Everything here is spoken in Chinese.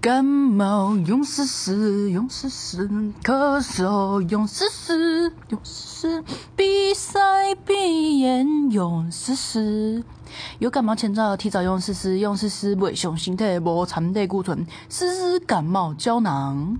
感冒用试试，用试试；咳嗽用试试，用试试；鼻塞鼻炎用试试。有感冒前兆，提早用试试，用试试，不伤身体，无残类固醇，试试感冒胶囊。